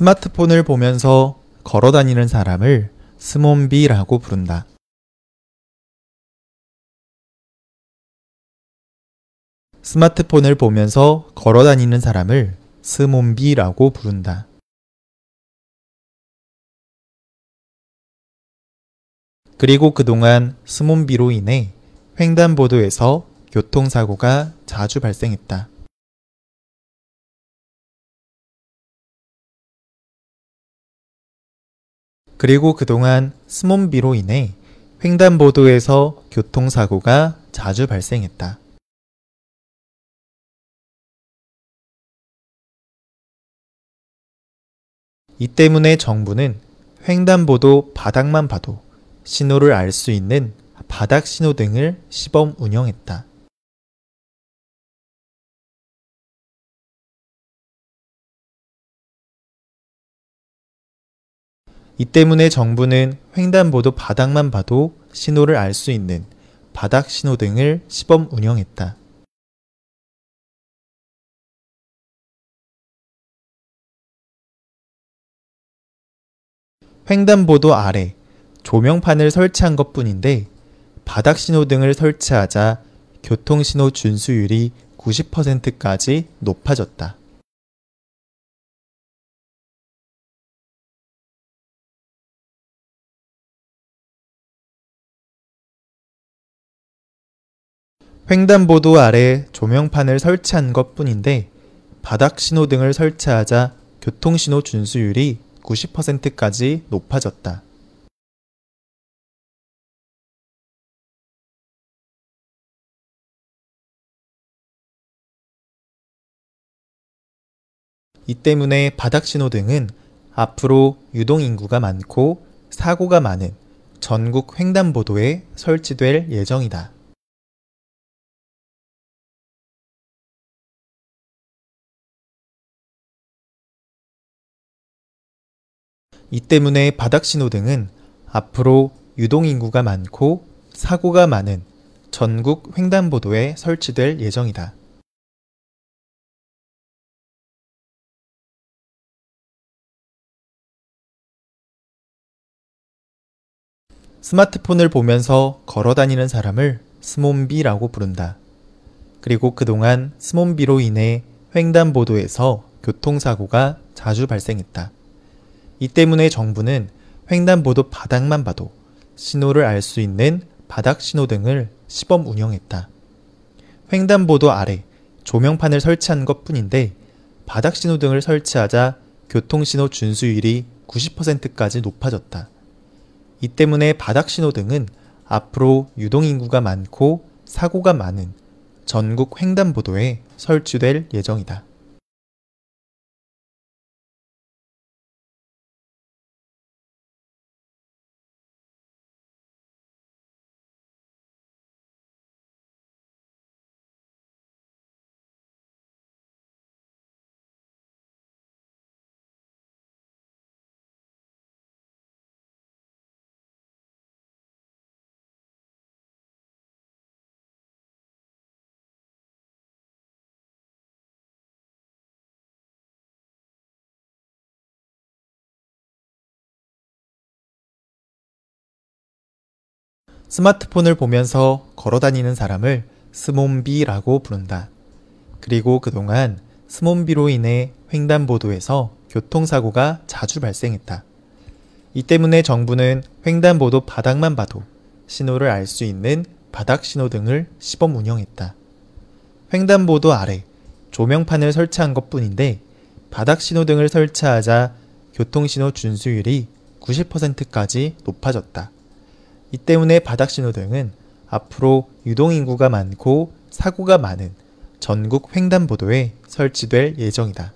스마트폰을 보면서 걸어 다니는 사람을 스몬비라고 부른다. 스마트폰을 보면서 걸어 다니는 사람을 스몬비라고 부른다. 그리고 그동안 스몬비로 인해 횡단보도에서 교통사고가 자주 발생했다. 그리고 그동안 스몬비로 인해 횡단보도에서 교통사고가 자주 발생했다. 이 때문에 정부는 횡단보도 바닥만 봐도 신호를 알 수 있는 바닥 신호등을 시범 운영했다. 이 때문에 정부는 횡단보도 바닥만 봐도 신호를 알 수 있는 바닥 신호등을 시범 운영했다. 횡단보도 아래 조명판을 설치한 것 뿐인데 바닥 신호등을 설치하자 교통신호 준수율이 90%까지 높아졌다. 횡단보도 아래 조명판을 설치한 것 뿐인데 바닥 신호등을 설치하자 교통신호 준수율이 90%까지 높아졌다. 이 때문에 바닥 신호등은 앞으로 유동인구가 많고 사고가 많은 전국 횡단보도에 설치될 예정이다. 이 때문에 바닥 신호등은 앞으로 유동인구가 많고 사고가 많은 전국 횡단보도에 설치될 예정이다. 스마트폰을 보면서 걸어 다니는 사람을 스몬비라고 부른다. 그리고 그동안 스몬비로 인해 횡단보도에서 교통사고가 자주 발생했다. 이 때문에 정부는 횡단보도 바닥만 봐도 신호를 알 수 있는 바닥 신호등을 시범 운영했다. 횡단보도 아래 조명판을 설치한 것 뿐인데 바닥 신호등을 설치하자 교통신호 준수율이 90%까지 높아졌다. 이 때문에 바닥 신호등은 앞으로 유동인구가 많고 사고가 많은 전국 횡단보도에 설치될 예정이다. 스마트폰을 보면서 걸어 다니는 사람을 스몬비라고 부른다. 그리고 그동안 스몬비로 인해 횡단보도에서 교통사고가 자주 발생했다. 이 때문에 정부는 횡단보도 바닥만 봐도 신호를 알 수 있는 바닥 신호등을 시범 운영했다. 횡단보도 아래 조명판을 설치한 것 뿐인데 바닥 신호등을 설치하자 교통신호 준수율이 90%까지 높아졌다. 이 때문에 바닥 신호등은 앞으로 유동인구가 많고 사고가 많은 전국 횡단보도에 설치될 예정이다.